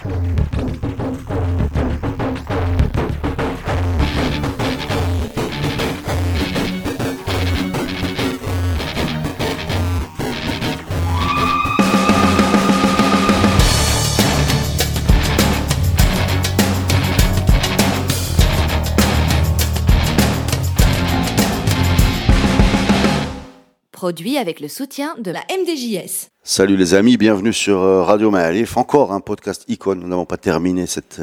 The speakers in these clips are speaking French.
Thank you. Produit avec le soutien de la MDJS. Salut les amis, bienvenue sur euh, Radio Maalif. Encore un podcast icône. Nous n'avons pas terminé cette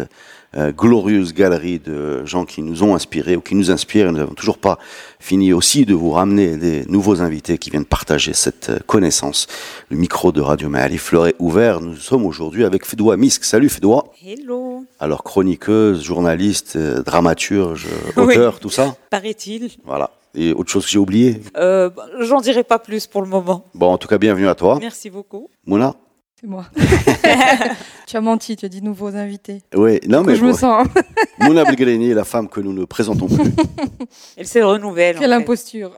euh, glorieuse galerie de gens qui nous ont inspirés ou qui nous inspirent. Nous n'avons toujours pas fini aussi de vous ramener des nouveaux invités qui viennent partager cette euh, connaissance. Le micro de Radio Maalif leur est ouvert. Nous sommes aujourd'hui avec Fedoua Misk. Salut Fedoua. Hello. Alors chroniqueuse, journaliste, dramaturge, auteur, tout ça? Paraît-il. Voilà. Et autre chose que j'ai oublié euh, J'en dirai pas plus pour le moment. Bon, en tout cas, bienvenue à toi. Merci beaucoup. Mouna C'est moi. tu as menti, tu as dit nouveaux invités. Oui, non mais. je me sens. Mouna Belgreni est la femme que nous ne présentons plus. Elle se renouvelle. Quelle imposture.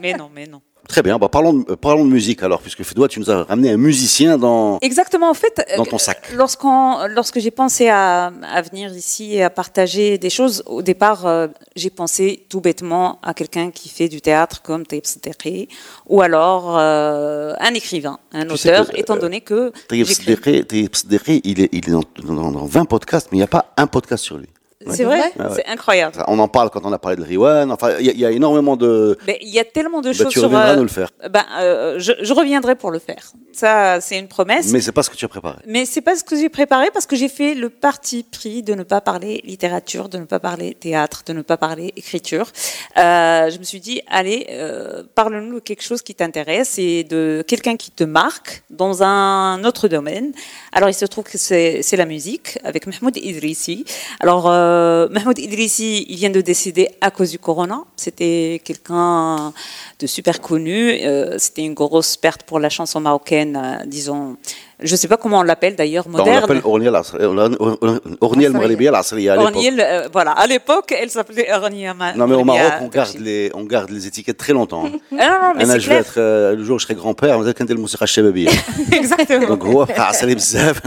mais non, mais non. Très bien, bah parlons, de, parlons de musique alors, puisque Fedoua, tu nous as ramené un musicien dans, Exactement, en fait, dans ton sac. Lorsqu'on, lorsque j'ai pensé à, à, venir ici et à partager des choses, au départ, euh, j'ai pensé tout bêtement à quelqu'un qui fait du théâtre comme Taïb Siddiqui, ou alors euh, un écrivain, un tu auteur, que, étant donné que... Taïb Siddiqui, il est, il est dans, dans, dans 20 podcasts, mais il n'y a pas un podcast sur lui. C'est vrai, ah ouais. c'est incroyable. On en parle quand on a parlé de Riwan. Enfin, il y, y, a énormément de. Il y a tellement de bah, choses tu sur. reviendras nous le faire. Ben, euh, je, je, reviendrai pour le faire. Ça, c'est une promesse. Mais c'est pas ce que tu as préparé. Mais c'est pas ce que j'ai préparé parce que j'ai fait le parti pris de ne pas parler littérature, de ne pas parler théâtre, de ne pas parler écriture. Euh, je me suis dit, allez, euh, parle-nous de quelque chose qui t'intéresse et de quelqu'un qui te marque dans un autre domaine. Alors, il se trouve que c'est la musique avec Mahmoud Idrissi. Alors, euh, Mahmoud Idrissi, il vient de décéder à cause du corona. C'était quelqu'un de super connu. Euh, C'était une grosse perte pour la chanson marocaine, euh, disons je ne sais pas comment on l'appelle d'ailleurs, moderne. Euh, on l'appelle Orniel Maghribi al à l'époque. Euh, voilà, à l'époque, elle s'appelait Orniel Non, mais au Maroc, on garde, les, on garde les étiquettes très longtemps. non, non, ah, mais je vais être, le jour où je serai grand-père, on va dire Moussira Chebabi. Exactement. Donc, on va faire bzaf.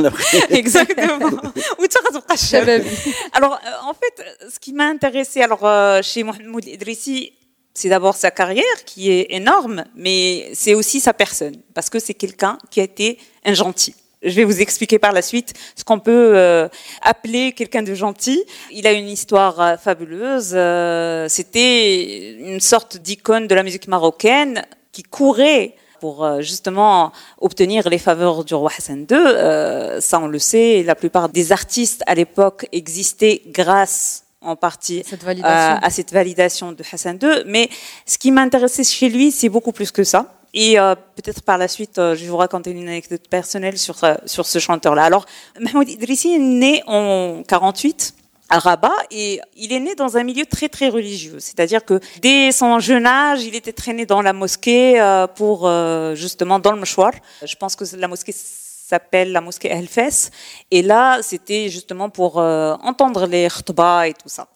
Exactement. Ou tu vas Chebabi. Alors, euh, en fait, ce qui m'a intéressé alors, chez Mohamed Idrissi, c'est d'abord sa carrière qui est énorme, mais c'est aussi sa personne, parce que c'est quelqu'un qui a été un gentil. Je vais vous expliquer par la suite ce qu'on peut euh, appeler quelqu'un de gentil. Il a une histoire euh, fabuleuse. Euh, C'était une sorte d'icône de la musique marocaine qui courait pour justement obtenir les faveurs du roi Hassan II. Euh, ça, on le sait, la plupart des artistes à l'époque existaient grâce en partie cette euh, à cette validation de Hassan II. Mais ce qui m'intéressait chez lui, c'est beaucoup plus que ça. Et euh, peut-être par la suite, euh, je vais vous raconter une anecdote personnelle sur, sur ce chanteur-là. Alors, Mahmoud Idrissi est né en 48 à Rabat et il est né dans un milieu très très religieux. C'est-à-dire que dès son jeune âge, il était traîné dans la mosquée pour justement dans le mouchoir. Je pense que la mosquée s'appelle la mosquée El Fes. Et là, c'était justement pour euh, entendre les khutbah et tout ça.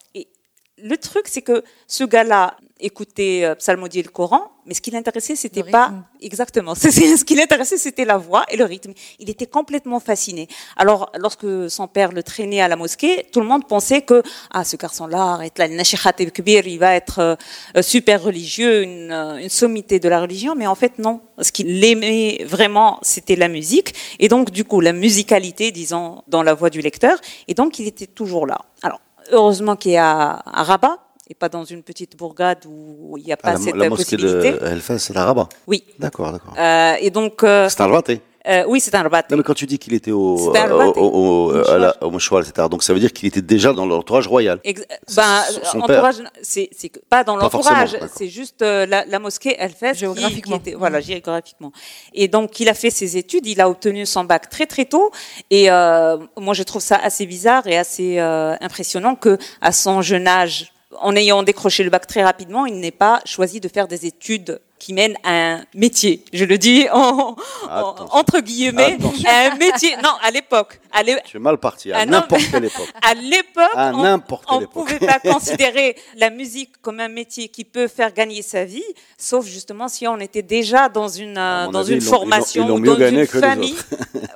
Le truc, c'est que ce gars-là écoutait euh, psalmodier le Coran, mais ce qui l'intéressait, c'était pas exactement. Ce qui l'intéressait, c'était la voix et le rythme. Il était complètement fasciné. Alors, lorsque son père le traînait à la mosquée, tout le monde pensait que ah ce garçon-là, il va être euh, super religieux, une, une sommité de la religion, mais en fait non. Ce qu'il aimait vraiment, c'était la musique, et donc du coup la musicalité, disons, dans la voix du lecteur, et donc il était toujours là. Alors heureusement qu'il est à, à Rabat et pas dans une petite bourgade où il n'y a pas Ah, la, cette la mosquée possibilité. de El Fes, c'est à Rabat. Oui. D'accord, d'accord. Euh, et donc, euh, C'est un Rabaté. Euh, oui, c'est un rabat. Non, mais quand tu dis qu'il était au, un au, au, la- au mouchoir, etc., donc ça veut dire qu'il était déjà dans l'entourage royal. Ex- ben, Son- entourage, c'est pas dans Pas l'entourage, c'est juste euh, la, la mosquée elle fait Géographiquement. voilà, géographiquement. Et donc il a fait ses études, il a obtenu son bac très très tôt. Et euh, moi je trouve ça assez bizarre et assez euh, impressionnant que à son jeune âge, en ayant décroché le bac très rapidement, il n'ait pas choisi de faire des études qui mènent à un métier. Je le dis en, en- Attention. entre guillemets, Attention. un métier. Non, à l'époque, à l'é- Tu es mal parti, à Ah n'importe quelle époque. à l'époque, À on- ne pouvait pas considérer la musique comme un métier qui peut faire gagner sa vie, sauf justement si on était déjà dans une, À dans avis, une ils ils formation ils ou dans une famille.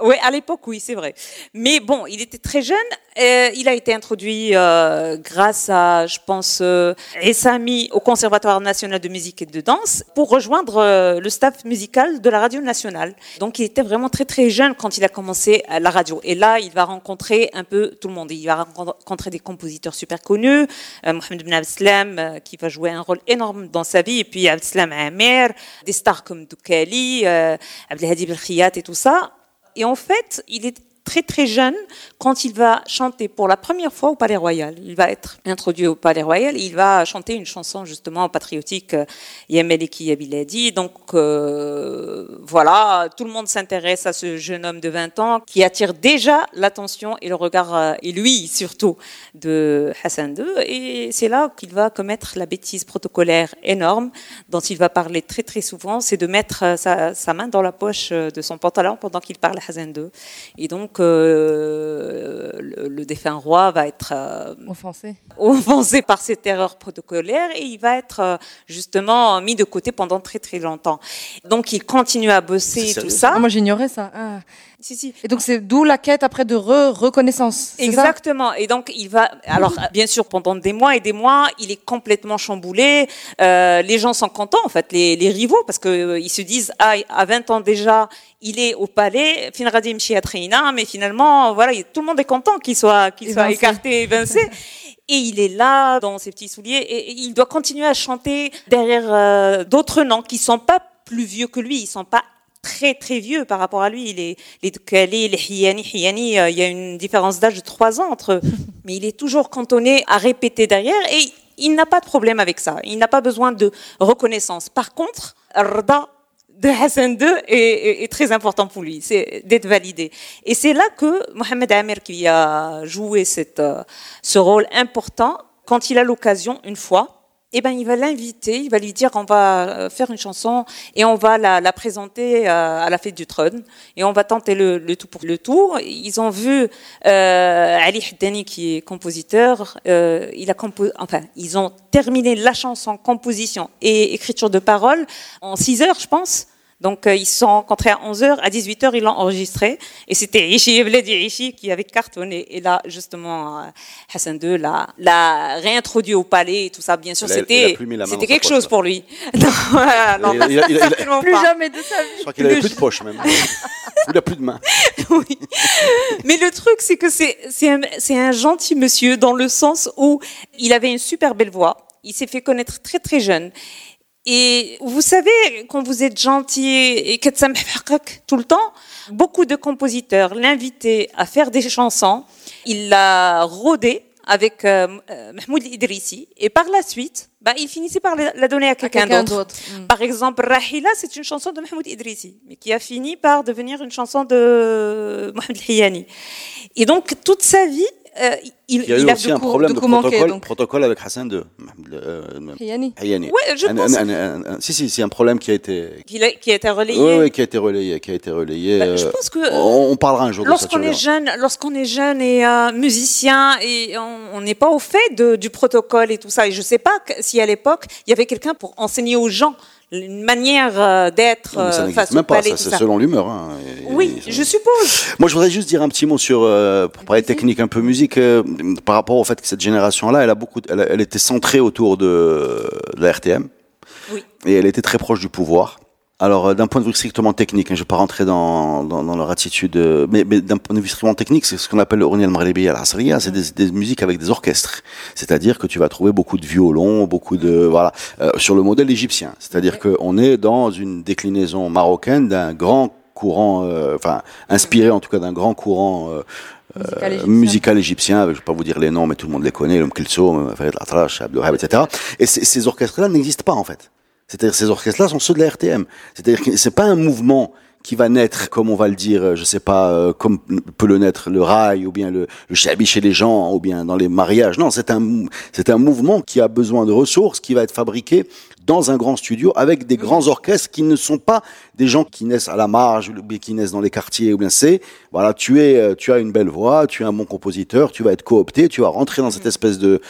Oui, à l'époque, oui, c'est vrai. Mais bon, il était très jeune. Il a été introduit euh, grâce à, je pense, euh, Essami au Conservatoire national de musique et de danse pour rejoindre euh, le staff musical de la radio nationale. Donc, il était vraiment très très jeune quand il a commencé à la radio. Et là, il va rencontrer un peu tout le monde. Il va rencontrer des compositeurs super connus, euh, Mohamed Ben Abdeslam, euh, qui va jouer un rôle énorme dans sa vie, et puis Abdeslam Amer, des stars comme Doukali, euh, Abdelhadi Belkhiyat et tout ça. Et en fait, il est très très jeune quand il va chanter pour la première fois au Palais Royal. Il va être introduit au Palais Royal. Il va chanter une chanson justement patriotique, euh, Yameleki Yabiladi. Donc euh, voilà, tout le monde s'intéresse à ce jeune homme de 20 ans qui attire déjà l'attention et le regard, euh, et lui surtout, de Hassan II. Et c'est là qu'il va commettre la bêtise protocolaire énorme dont il va parler très très souvent, c'est de mettre sa, sa main dans la poche de son pantalon pendant qu'il parle à Hassan II. Et donc, euh, le, le défunt roi va être euh, Offensé. offensé par cette erreur protocolaire et il va être euh, justement mis de côté pendant très très longtemps. Donc, il continue à bosser et tout ça. Ah, moi, j'ignorais ça. Ah. Si, si. Et donc, c'est d'où la quête après de re reconnaissance. ça? Exactement. Et donc, il va. Alors, bien sûr, pendant des mois et des mois, il est complètement chamboulé. Euh, les gens sont contents, en fait, les, les rivaux, parce que euh, ils se disent, ah, à 20 ans déjà, il est au palais. Finradim Chiatrina, mais finalement, voilà, il- tout le monde est content qu'il soit, qu'il soit écarté, évincé. Et il est là, dans ses petits souliers, et et il doit continuer à chanter derrière euh, d'autres noms qui sont pas plus vieux que lui. Ils sont pas très très vieux par rapport à lui. Les les Dukali, les Hiyani, Hiyani, euh, il y a une différence d'âge de trois ans entre eux. Mais il est toujours cantonné à répéter derrière et il n'a pas de problème avec ça. Il n'a pas besoin de reconnaissance. Par contre, Rda de Hassan II est, est- est très important pour lui, c'est d'être validé. Et c'est là que Mohamed Amir, qui a joué cette, euh, ce rôle important, quand il a l'occasion, une fois, eh ben, il va l'inviter, il va lui dire on va euh, faire une chanson et on va la, la présenter euh, à la fête du trône et on va tenter le, le tout pour le tout. Ils ont vu euh, Ali Haddani qui est compositeur, euh, il a compo enfin ils ont terminé la chanson composition et écriture de paroles en 6 heures je pense. Donc euh, ils se sont rencontrés à 11h, à 18h ils l'ont enregistré et c'était Ishi Evledi Ishi qui avait cartonné et là justement euh, Hassan II l'a l'a réintroduit au palais et tout ça bien sûr c'était quelque chose là. pour lui. Non, non, Il a- il Plus pas. jamais de sa vie. Je crois qu'il avait plus de poche même. Il a plus de main. Oui. Mais le truc, c'est que c'est c'est un, c'est un gentil monsieur dans le sens où il avait une super belle voix. Il s'est fait connaître très très jeune. Et vous savez, quand vous êtes gentil et que ça me fait tout le temps, beaucoup de compositeurs l'invitaient à faire des chansons. Il l'a rodé avec euh, euh, Mahmoud Idrissi. Et par la suite, bah, il finissait par la donner à quelqu'un d'autre. d'autre. Mm. Par exemple, Rahila, c'est une chanson de Mahmoud Idrissi, mais qui a fini par devenir une chanson de Mohamed Hiyani. Et donc, toute sa vie, euh, il, Il y a eu aussi un problème de protocole, protocole avec Hassan II. Euh, Hayani. Hayani. Ouais, je pense si, si, c'est un problème qui a été, qu'il a, qui a été relayé. oui, oui, qui a été relayé, qui a été relayé. Bah, je euh, pense que euh, on, on parlera un jour de ça. tu lorsqu'on est jeune, lorsqu'on est jeune et euh, musicien et on n'est pas au fait de, du protocole et tout ça. Et je sais pas si à l'époque il y avait quelqu'un pour enseigner aux gens une manière euh, d'être euh, au même pas, palais. c'est selon l'humeur. hein. Oui, et- je suppose. Moi, je voudrais juste dire un petit mot sur, euh, pour parler technique, un peu musique, euh, par rapport au fait que cette génération-là, elle a beaucoup, elle, a- elle était centrée autour de, de la RTM. Oui. Et elle était très proche du pouvoir. Alors, euh, d'un point de vue strictement technique, hein, je ne vais pas rentrer dans, dans, dans leur attitude, euh, mais, mais d'un point de vue strictement technique, c'est ce qu'on appelle le Roni al-Maghribi al-Asriya, c'est des, des musiques avec des orchestres. C'est-à-dire que tu vas trouver beaucoup de violons, beaucoup de, voilà, euh, sur le modèle égyptien. C'est-à-dire qu'on est dans une déclinaison marocaine d'un grand courant, euh, enfin, inspiré en tout cas d'un grand courant euh, Musical euh, égyptien. musical égyptien, je ne vais pas vous dire les noms, mais tout le monde les connaît, l'homme Kilsoum, Farid Atrash, Abdelhab, etc. Et ces, ces orchestres-là n'existent pas, en fait. C'est-à-dire ces orchestres-là sont ceux de la RTM. C'est-à-dire que c'est pas un mouvement qui va naître, comme on va le dire, je sais pas, euh, comme peut le naître le rail, ou bien le, le chez les gens, ou bien dans les mariages. Non, c'est un, c'est un mouvement qui a besoin de ressources, qui va être fabriqué dans un grand studio avec des grands orchestres qui ne sont pas des gens qui naissent à la marge ou qui naissent dans les quartiers ou bien c'est voilà tu es euh, tu as une belle voix tu es un bon compositeur tu vas être coopté tu vas rentrer dans cette espèce de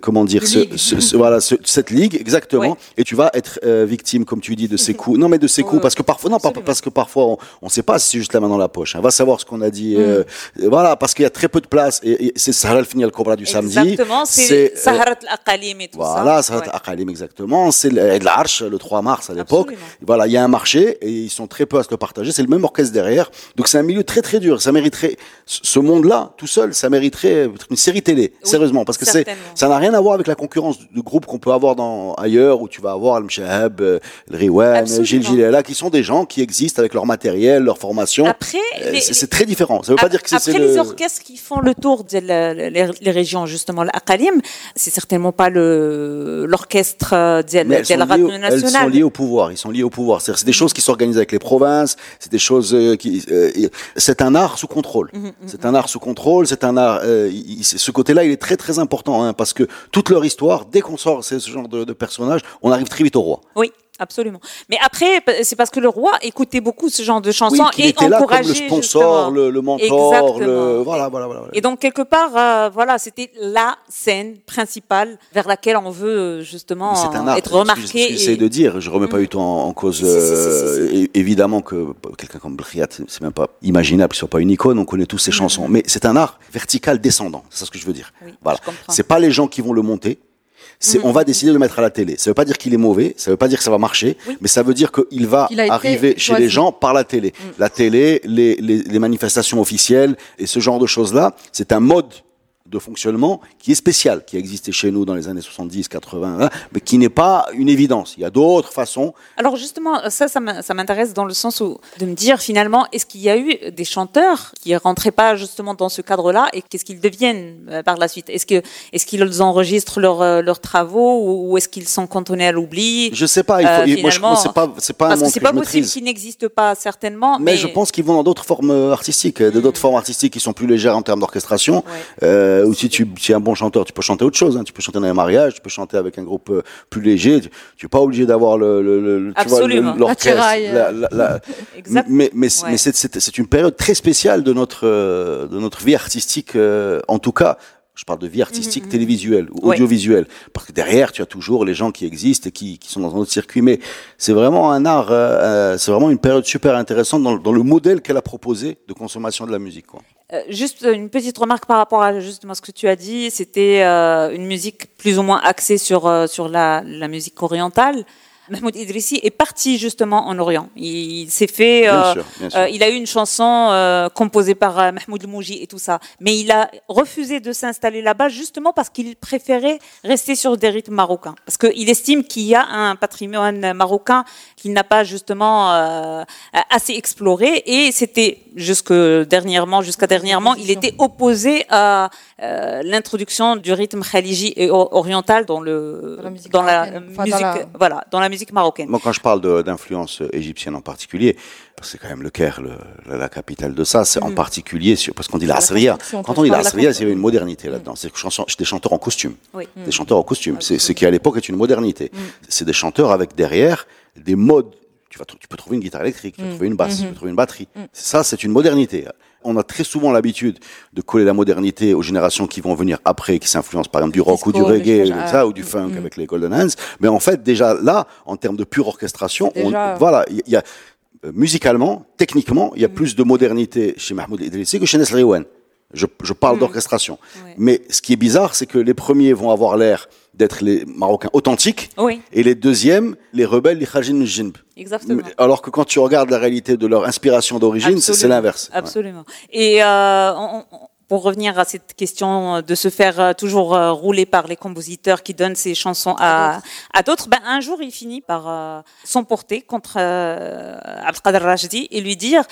comment dire ce, ce, voilà cette ligue exactement et tu vas être euh, victime comme tu dis de ces coups. Non mais de ces coups parce que parfois non parce que parfois on ne sait pas si c'est juste la main dans la poche on va savoir ce qu'on a dit euh, mm. voilà parce qu'il y a très peu de place et, c'est ça le final Cobra du samedi. Exactement c'est Saharat al-Aqalim et tout ça. voilà Saharat al-Aqalim exactement c'est l'Arche le 3 mars à l'époque voilà il y a un marché et ils sont très peu à se le partager. C'est le même orchestre derrière. Donc c'est un milieu très très dur. Ça mériterait, ce monde-là, tout seul, ça mériterait une série télé, sérieusement. Parce que c'est, ça n'a rien à voir avec la concurrence de groupes qu'on peut avoir dans, ailleurs, où tu vas avoir le Mshahab, euh, le Riwan, Gilles Gilela, qui sont des gens qui existent avec leur matériel, leur formation. Après, euh, c'est très différent. Ça veut pas dire que c'est Après, les orchestres qui font le tour des les, régions, justement, l'Aqalim, c'est certainement pas le, l'orchestre la radio nationale. Elles sont liées au pouvoir. Ils sont liés au pouvoir. C'est des choses qui sont organisées avec les provinces, c'est des choses euh, qui. Euh, c'est un art sous contrôle. Mhm, mhm, c'est un art sous contrôle. C'est un art. Euh, ce côté-là, il est très très important hein, parce que toute leur histoire, dès qu'on sort ce genre de, de personnage, on arrive très vite au roi. Oui absolument. Mais après, c'est parce que le roi écoutait beaucoup ce genre de chansons et était là comme le sponsor, le, le, mentor, le... Voilà, voilà, voilà, Et donc quelque part, euh, voilà, c'était la scène principale vers laquelle on veut euh, justement être remarqué. C'est ce que de dire. Je remets pas mm. du tout en, cause. Euh, évidemment que quelqu'un comme Briat, c'est même pas imaginable soit pas une icône. On connaît tous ses mm. chansons, mais c'est un art vertical descendant. C'est ce que je veux dire. voilà. C'est pas les gens qui vont le monter c'est on va décider de le mettre à la télé. Ça veut pas dire qu'il est mauvais, ça veut pas dire que ça va marcher, mais ça veut dire qu'il va arriver chez les gens par la télé. Mm. La télé, les, les, les manifestations officielles et ce genre de choses-là, c'est un mode de fonctionnement qui est spécial, qui a existé chez nous dans les années 70, 80, hein, mais qui n'est pas une évidence. Il y a d'autres façons. Alors justement, ça, ça m'intéresse dans le sens où de me dire finalement, est-ce qu'il y a eu des chanteurs qui rentraient pas justement dans ce cadre-là et qu'est-ce qu'ils deviennent euh, par la suite? Est-ce que est-ce qu'ils enregistrent leurs euh, leurs travaux ou est-ce qu'ils sont cantonnés à l'oubli? Je sais pas. Il faut, euh, moi, je, c'est pas c'est pas parce que c'est pas possible qu'ils n'existent pas certainement. Mais, je pense qu'ils vont dans d'autres formes artistiques, hmm. d'autres formes artistiques qui sont plus légères en termes d'orchestration. Ouais. Euh, ou si tu es un bon chanteur, tu peux chanter autre chose. Hein. Tu peux chanter dans un mariage, tu peux chanter avec un groupe euh, plus léger. Tu, n'es pas obligé d'avoir le, le, tu vois, l'orchestre. mais mais, mais c'est une période très spéciale de notre euh, de notre vie artistique, en tout cas je parle de vie artistique mhm, mhm. télévisuelle ou audiovisuelle. Parce que derrière, tu as toujours les gens qui existent et qui, qui sont dans un autre circuit. Mais c'est vraiment un art, euh, c'est vraiment une période super intéressante dans, dans le modèle qu'elle a proposé de consommation de la musique. Quoi. Euh, juste une petite remarque par rapport à justement ce que tu as dit. C'était euh, une musique plus ou moins axée sur, euh, sur la, la musique orientale. Mahmoud Idrissi est parti justement en Orient. Il, s'est fait, euh, euh, il a eu une chanson euh, composée par Mahmoud Mouji et tout ça, mais il a refusé de s'installer là-bas justement parce qu'il préférait rester sur des rythmes marocains, parce qu'il estime qu'il y a un patrimoine marocain qu'il n'a pas justement assez exploré. Et c'était jusque dernièrement, jusqu'à dernièrement, il était opposé à l'introduction du rythme khaliji et oriental dans le dans la musique, voilà, dans la musique marocaine. Moi, quand je parle d'influence égyptienne en particulier, c'est quand même le Caire, la, capitale de ça, c'est en mm. particulier sur, parce qu'on dit la Syria. Quand on dit la Syria, il y avait une modernité mm. là-dedans. C'est des chanteurs en costume. Des chanteurs en costume. C'est ce qui à l'époque est une modernité. Mm. C'est des chanteurs avec derrière des modes tu, vas, tu peux trouver une guitare électrique, tu peux trouver une basse, tu peux trouver une batterie. Ça, c'est une modernité. On a très souvent l'habitude de coller la modernité aux générations qui vont venir après, qui s'influencent par exemple du rock ou du reggae, ça, ou du funk avec les Golden Hands. Mais en fait, déjà là, en termes de pure orchestration, on, voilà, il y, a euh, musicalement, techniquement, il y a mm. plus de modernité chez Mahmoud Idrissi que chez Nesri Je, je, parle mm. d'orchestration. Mais ce qui est bizarre, c'est que les premiers vont avoir l'air d'être les Marocains authentiques, et les deuxièmes, les rebelles, les Khajin Jinb. Exactement. Alors que quand tu regardes la réalité de leur inspiration d'origine, c'est l'inverse. Absolument. Et euh, pour revenir à cette question de se faire euh, toujours euh, rouler par les compositeurs qui donnent ces chansons à, à d'autres, ben, un jour il finit par s'emporter contre Abdelkader Rajdi et lui dire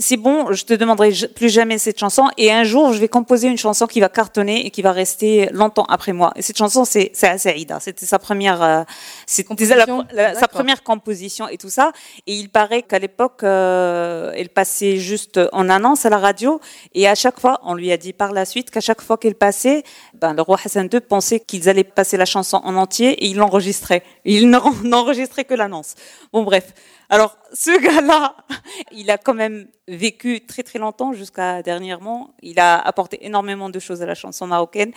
c'est bon, je te demanderai plus jamais cette chanson. Et un jour, je vais composer une chanson qui va cartonner et qui va rester longtemps après moi. Et cette chanson, c'est c'est Saïda. C'était sa première, euh, c'était sa première composition et tout ça. Et il paraît qu'à l'époque, euh, elle passait juste en annonce à la radio. Et à chaque fois, on lui a dit par la suite qu'à chaque fois qu'elle passait, ben, le roi Hassan II pensait qu'ils allaient passer la chanson en entier et il l'enregistrait. Il n'enregistrait que l'annonce. Bon, bref. Alors, ce gars-là, il a quand même vécu très très longtemps jusqu'à dernièrement. Il a apporté énormément de choses à la chanson marocaine.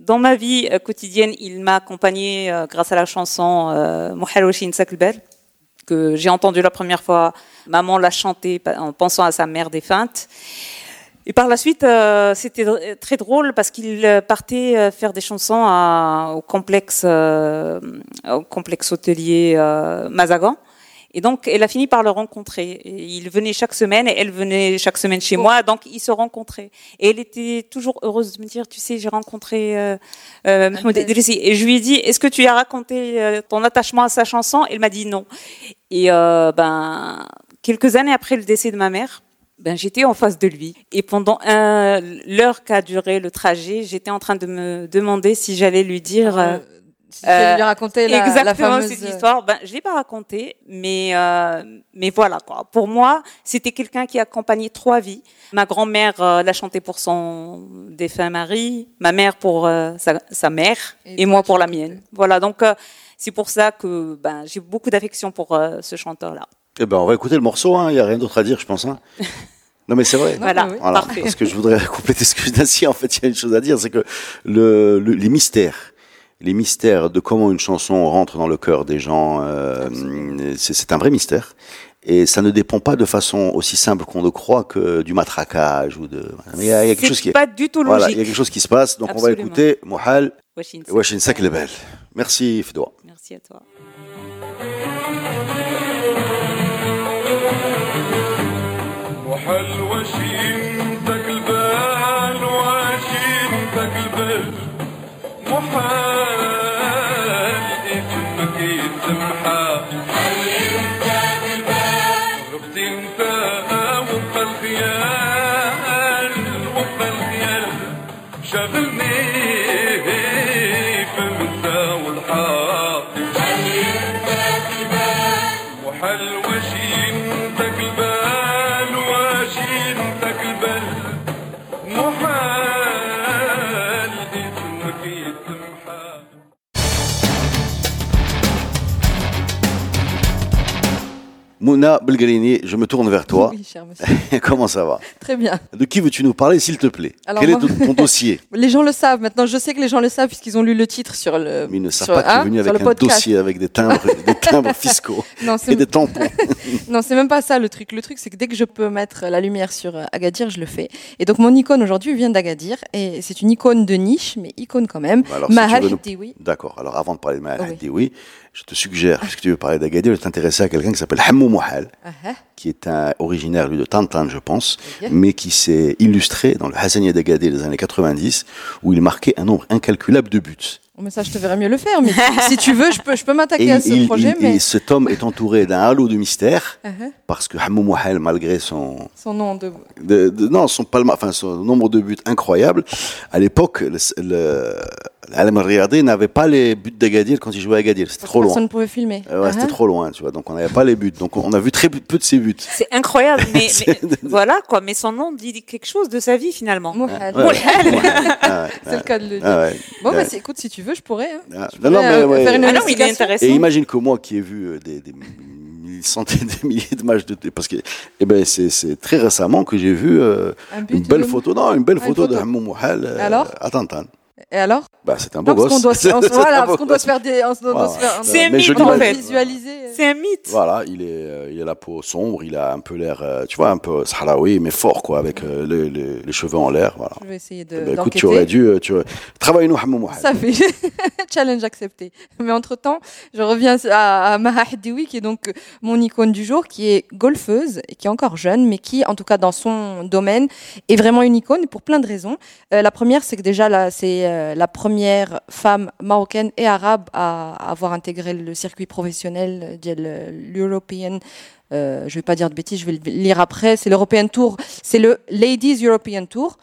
Dans ma vie euh, quotidienne, il m'a accompagné euh, grâce à la chanson euh, Mouhaloshin Saklbel, que j'ai entendue la première fois. Maman l'a chantée en pensant à sa mère défunte. Et par la suite, c'était très drôle parce qu'il partait faire des chansons au complexe, au complexe hôtelier Mazagan. Et donc, elle a fini par le rencontrer. il venait chaque semaine et elle venait chaque semaine chez moi. Donc, ils se rencontraient. Et elle était toujours heureuse de me dire, tu sais, j'ai rencontré euh, euh, Mahmoud Idrissi. Et je lui ai dit, est-ce que tu as raconté euh, ton attachement à sa chanson? Elle m'a dit non. Et euh, ben, quelques années après le décès de ma mère, ben, j'étais en face de lui. Et pendant l'heure qu'a duré le trajet, j'étais en train de me demander si j'allais lui dire... Euh, tu euh, lui raconter la, exactement la cette histoire. Ben, je l'ai pas raconté, mais euh, mais voilà quoi. Pour moi, c'était quelqu'un qui a accompagné trois vies. Ma grand-mère euh, l'a chanté pour son défunt mari, ma mère pour euh, sa, sa, mère et, moi pour la mienne. Voilà, donc euh, c'est pour ça que ben, j'ai beaucoup d'affection pour ce chanteur-là. Eh ben, on va écouter le morceau. Hein. Il hein. n'y a rien d'autre à dire, je pense. Hein. Non mais c'est vrai. Voilà, voilà. Parfait. Parce que je voudrais compléter ce que je dis. En fait, il y a une chose à dire, c'est que le, le, les mystères les mystères de comment une chanson rentre dans le cœur des gens, euh, c'est un vrai mystère. Et ça ne dépend pas de façon aussi simple qu'on le croit que du matraquage ou de. Mais il y a, quelque chose qui est pas du tout logique. Voilà, il y a quelque chose qui se passe. Donc on va écouter Mohal Washin Saklebel. Merci Fedwa. Merci à toi. something. Mouna Belgalini, je me tourne vers toi. Oui, cher monsieur. Comment ça va? Très bien. De qui veux-tu nous parler, s'il te plaît? Quel est ton, dossier? Les gens le savent maintenant. Je sais que les gens le savent puisqu'ils ont lu le titre sur le. Mais ils ne savent pas que tu es venu avec un dossier avec des timbres, des timbres fiscaux non, et des tampons. non, c'est même pas ça le truc. Le truc, c'est que dès que je peux mettre la lumière sur euh, Agadir, je le fais. Et donc mon icône aujourd'hui vient d'Agadir et c'est une icône de niche, mais icône quand même. Mahal si D'accord. Alors avant de parler de Mahal oui je te suggère, puisque tu veux parler d'Agadir, de t'intéresser à quelqu'un qui s'appelle Uh-huh. qui est un originaire, lui, de Tantan, je pense, mais qui s'est illustré dans le Hassania d'Agadir des années 90, où il marquait un nombre incalculable de buts. Oh, mais ça, je te verrais mieux le faire. Mais si tu veux, je peux, je peux m'attaquer à ce projet. mais... Et cet homme est entouré d'un halo de mystère, uh-huh. parce que Hamou Mohal, malgré son... Son nom de... de, non, son, palma, enfin, son nombre de buts incroyable, à l'époque, le, le Alam Riyadi n'avait pas les buts d'Agadir quand il jouait à Agadir. C'était trop loin. Personne ne pouvait filmer. Euh, ouais, c'était uh-huh. trop loin, tu vois. Donc on n'avait pas les buts. Donc on a vu très peu de ses buts. C'est incroyable, mais, voilà quoi. Mais son nom dit quelque chose de sa vie finalement. Mouhal. c'est le cas de le dire. bon, bah, écoute, si tu veux, je pourrais. Hein. non, non, mais, euh, faire une ah non, il est intéressant. Et imagine que moi qui ai vu euh, des, des centaines de milliers de matchs de parce que eh ben c'est très récemment que j'ai vu euh, une belle photo non une belle photo, de Hamoum Mouhal euh, à Tantan. Et alors? Bah, C'est un beau. Doit, voilà, parce qu'on doit se faire des. C'est un mythe en fait. C'est un mythe. Voilà, il est, euh, il a la peau sombre, il a un peu l'air, euh, tu vois, un peu sahraoui, mais fort quoi, avec euh, les, les, les, cheveux en l'air. Voilà. Je vais essayer de. Ben, écoute, tu aurais dû. Tu aurais... Travaille-nous, Hamou Ça fait challenge accepté. Mais entre temps, je reviens à, à Maha qui est donc mon icône du jour, qui est golfeuse et qui est encore jeune, mais qui, en tout cas dans son domaine, est vraiment une icône pour plein de raisons. la première, c'est que déjà là, c'est euh, la première femme marocaine et arabe à avoir intégré le circuit professionnel de l'European. Euh, je vais pas dire de bêtises, je vais le lire après. C'est l'European Tour, c'est le Ladies European Tour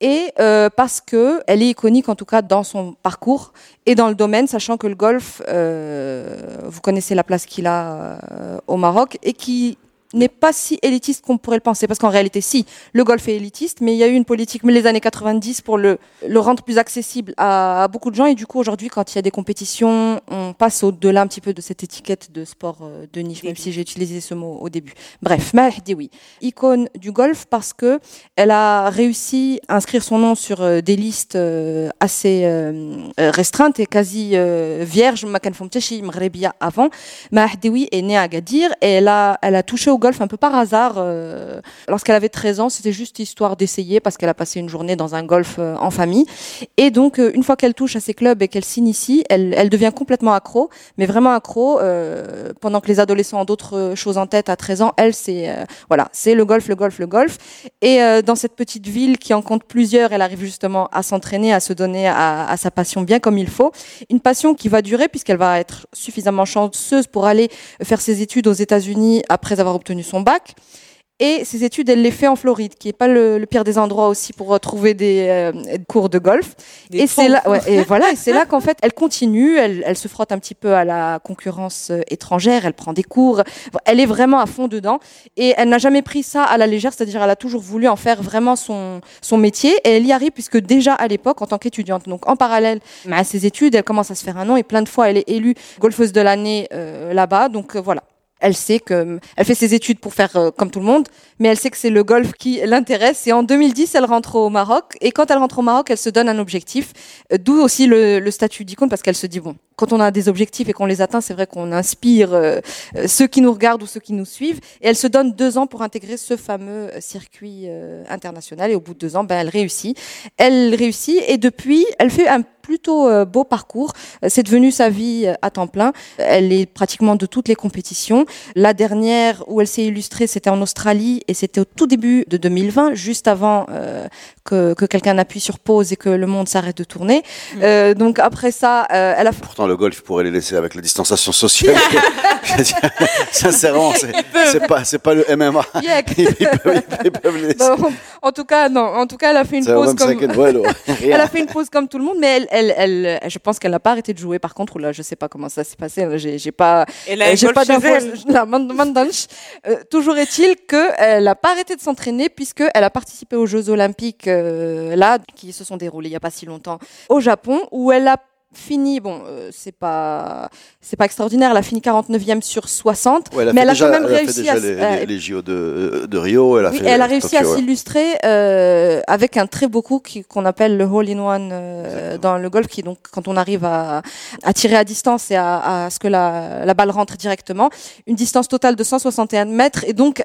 et euh, parce que elle est iconique en tout cas dans son parcours et dans le domaine, sachant que le golf, euh, vous connaissez la place qu'il a euh, au Maroc et qui n'est pas si élitiste qu'on pourrait le penser, parce qu'en réalité, si, le golf est élitiste, mais il y a eu une politique, mais les années 90, pour le, le rendre plus accessible à, beaucoup de gens, et du coup, aujourd'hui, quand il y a des compétitions, on passe au-delà un petit peu de cette étiquette de sport euh, de niche, même si j'ai utilisé ce mot au début. Bref, Mahdi, oui. Icône du golf, parce que elle a réussi à inscrire son nom sur euh, des listes euh, assez restreintes et quasi vierges, avant. Mahdi, est née à Gadir, et elle a, elle a touché au golf un peu par hasard. Euh, lorsqu'elle avait 13 ans, c'était juste histoire d'essayer parce qu'elle a passé une journée dans un golf euh, en famille. Et donc, euh, une fois qu'elle touche à ces clubs et qu'elle s'initie, elle, elle devient complètement accro, mais vraiment accro. pendant que les adolescents ont d'autres choses en tête à 13 ans, elle, c'est voilà, c'est le golf, le golf, le golf. Et dans cette petite ville qui en compte plusieurs, elle arrive justement à s'entraîner, à se donner à, à sa passion bien comme il faut. Une passion qui va durer puisqu'elle va être suffisamment chanceuse pour aller faire ses études aux États-Unis après avoir obtenu son bac. Et ses études, elle les fait en Floride, qui est pas le, pire des endroits aussi pour trouver des euh, cours de golf. et c'est là, ouais, et voilà, et c'est là qu'en fait, elle continue, elle, elle, se frotte un petit peu à la concurrence euh, étrangère, elle prend des cours, elle est vraiment à fond dedans. Et elle n'a jamais pris ça à la légère, c'est-à-dire elle a toujours voulu en faire vraiment son son métier. Et elle y arrive puisque déjà à l'époque, en tant qu'étudiante, donc en parallèle à ses études, elle commence à se faire un nom et plein de fois, elle est élue golfeuse de l'année euh, là-bas. Donc voilà. Elle sait que elle fait ses études pour faire euh, comme tout le monde, mais elle sait que c'est le golf qui l'intéresse. Et en 2010, elle rentre au Maroc. Et quand elle rentre au Maroc, elle se donne un objectif, euh, d'où aussi le, le statut d'icône, parce qu'elle se dit bon, quand on a des objectifs et qu'on les atteint, c'est vrai qu'on inspire euh, ceux qui nous regardent ou ceux qui nous suivent. Et elle se donne deux ans pour intégrer ce fameux circuit international. Et au bout de deux ans, ben elle réussit. Elle réussit et depuis, elle fait un plutôt euh, beau parcours. Euh, c'est devenu sa vie euh, à temps plein. Elle est pratiquement de toutes les compétitions. La dernière où elle s'est illustrée, c'était en Australie et c'était au tout début de 2020, juste avant que, que quelqu'un appuie sur pause et que le monde s'arrête de tourner. Mm. donc après ça, elle a. Pourtant, le golf pourrait les laisser avec la distanciation sociale. Sincèrement, c'est pas c'est pas le MMA. en tout cas, non. En tout cas, elle a fait une pause comme. elle a fait une pause comme tout le monde, mais elle, elle, elle, je pense qu'elle n'a pas arrêté de jouer. Par contre, là, je sais pas comment ça s'est passé. J'ai, j'ai pas, j'ai pas d'infos. Euh, toujours est-il qu'elle n'a pas arrêté de s'entraîner puisque elle a participé aux Jeux Olympiques euh, là, qui se sont déroulés il y a pas si longtemps au Japon, où elle a fini, bon, euh, c'est pas, c'est pas extraordinaire. Elle a fini 49e sur 60, mais elle a quand même réussi à les, les, JO de, de, Rio. Elle a, oui, elle a réussi à s'illustrer euh, avec un très beau coup qu'on appelle le hole in one euh, dans le golf, qui donc quand on arrive à, à tirer à distance et à, à ce que la, la balle rentre directement, une distance totale de 161 mètres et donc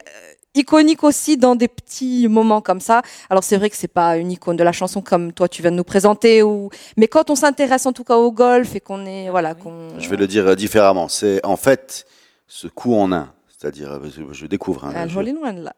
iconique aussi dans des petits moments comme ça. Alors c'est vrai que c'est pas une icône de la chanson comme toi tu viens de nous présenter ou mais quand on s'intéresse en tout cas au golf et qu'on est voilà qu'on Je vais le dire différemment, c'est en fait ce coup en un c'est-à-dire, euh, je découvre. Hein, là.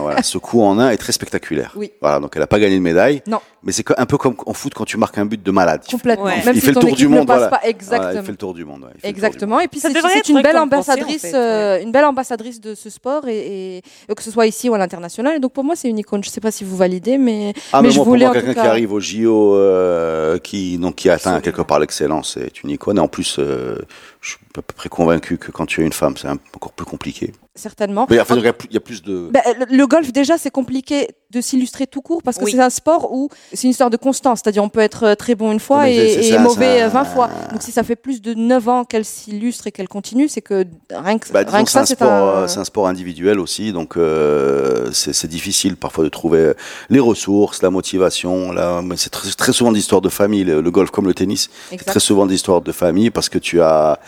voilà, ce coup en un est très spectaculaire. Oui. Voilà, donc elle n'a pas gagné de médaille. Non. Mais c'est un peu comme en foot quand tu marques un but de malade. Complètement. Il, Même il si fait le tour du monde. Passe pas exactement. Voilà, il fait le tour du monde. Exactement. Et puis c'est une belle ambassadrice, euh, une belle ambassadrice de ce sport et, et, que ce soit ici ou à l'international. Et donc pour moi c'est une icône. Je sais pas si vous validez, mais ah, mais, mais je moi, voulais pour moi, quelqu'un qui arrive au JO, euh, qui donc qui atteint quelque part l'excellence, c'est une icône. Et en plus, je suis à peu près convaincu que quand tu es une femme, c'est encore plus compliqué certainement. Mais enfin, il y a plus de. Ben, le golf, déjà, c'est compliqué de s'illustrer tout court parce que c'est un sport où c'est une histoire de constance. C'est-à-dire, on peut être euh, très bon une fois et, mauvais 20 fois. Donc, si ça fait plus de 9 ans qu'elle s'illustre et qu'elle continue, c'est que rien que, bah, rien que ça, c'est un, euh, un... sport individuel aussi. Donc, euh, c'est difficile parfois de trouver les ressources, la motivation. Là, c'est très, très, souvent d'histoires de famille. Le, golf, comme le tennis, c'est très souvent d'histoires de famille parce que tu as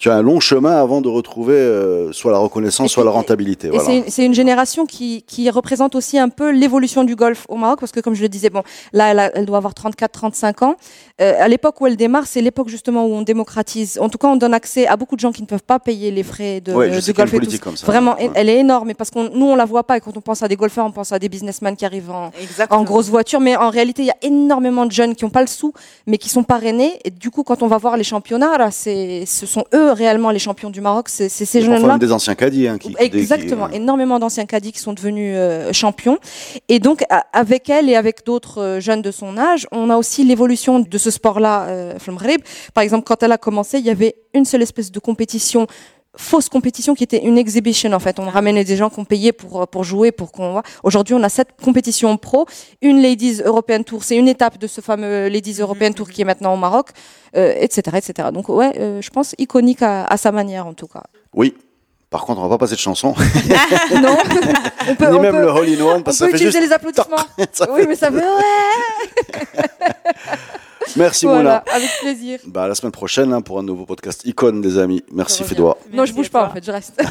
tu as un long chemin avant de retrouver euh, soit la reconnaissance, soit la rentabilité. Voilà. c'est une génération qui, qui représente aussi un peu l'évolution du golf au Maroc, parce que comme je le disais, bon, là, elle, elle doit avoir 34-35 ans. Euh, à l'époque où elle démarre, c'est l'époque justement où on démocratise. En tout cas, on donne accès à beaucoup de gens qui ne peuvent pas payer les frais de, Ouais, je de golf. et tout. politique comme ça. Vraiment, Ouais. elle est énorme, mais parce qu'on nous, on la voit pas. Et quand on pense à des golfeurs, on pense à des businessmen qui arrivent en, grosse voiture, mais en réalité, il y a énormément de jeunes qui n'ont pas le sou, mais qui sont parrainés. Et du coup, quand on va voir les championnats, là, c'est, ce sont eux euh, réellement les champions du Maroc, c'est ces jeunes-là. Des anciens caddies, hein, qui, exactement, euh, énormément d'anciens caddies qui sont devenus euh, champions. Et donc avec elle et avec d'autres jeunes de son âge, on a aussi l'évolution de ce sport-là, euh, Par exemple, quand elle a commencé, il y avait une seule espèce de compétition fausse compétition qui était une exhibition en fait. On ramenait des gens qu'on payait pour pour jouer, pour qu'on voit. Aujourd'hui, on a sept compétitions pro, une Ladies European Tour, c'est une étape de ce fameux Ladies European Tour qui est maintenant au Maroc, euh, etc., etc. Donc ouais, euh, je pense iconique à, à sa manière en tout cas. Oui. Par contre, on va pas passer de chanson, non, on peut, ni on même peut- le Hole in One, On que peut ça fait utiliser juste. les applaudissements. Oui, mais ça fait ouais. Merci voilà, Mouna. avec plaisir. Bah, à la semaine prochaine hein, pour un nouveau podcast Icône, des amis. Merci. Fédois. Non, je bouge pas en fait, je reste.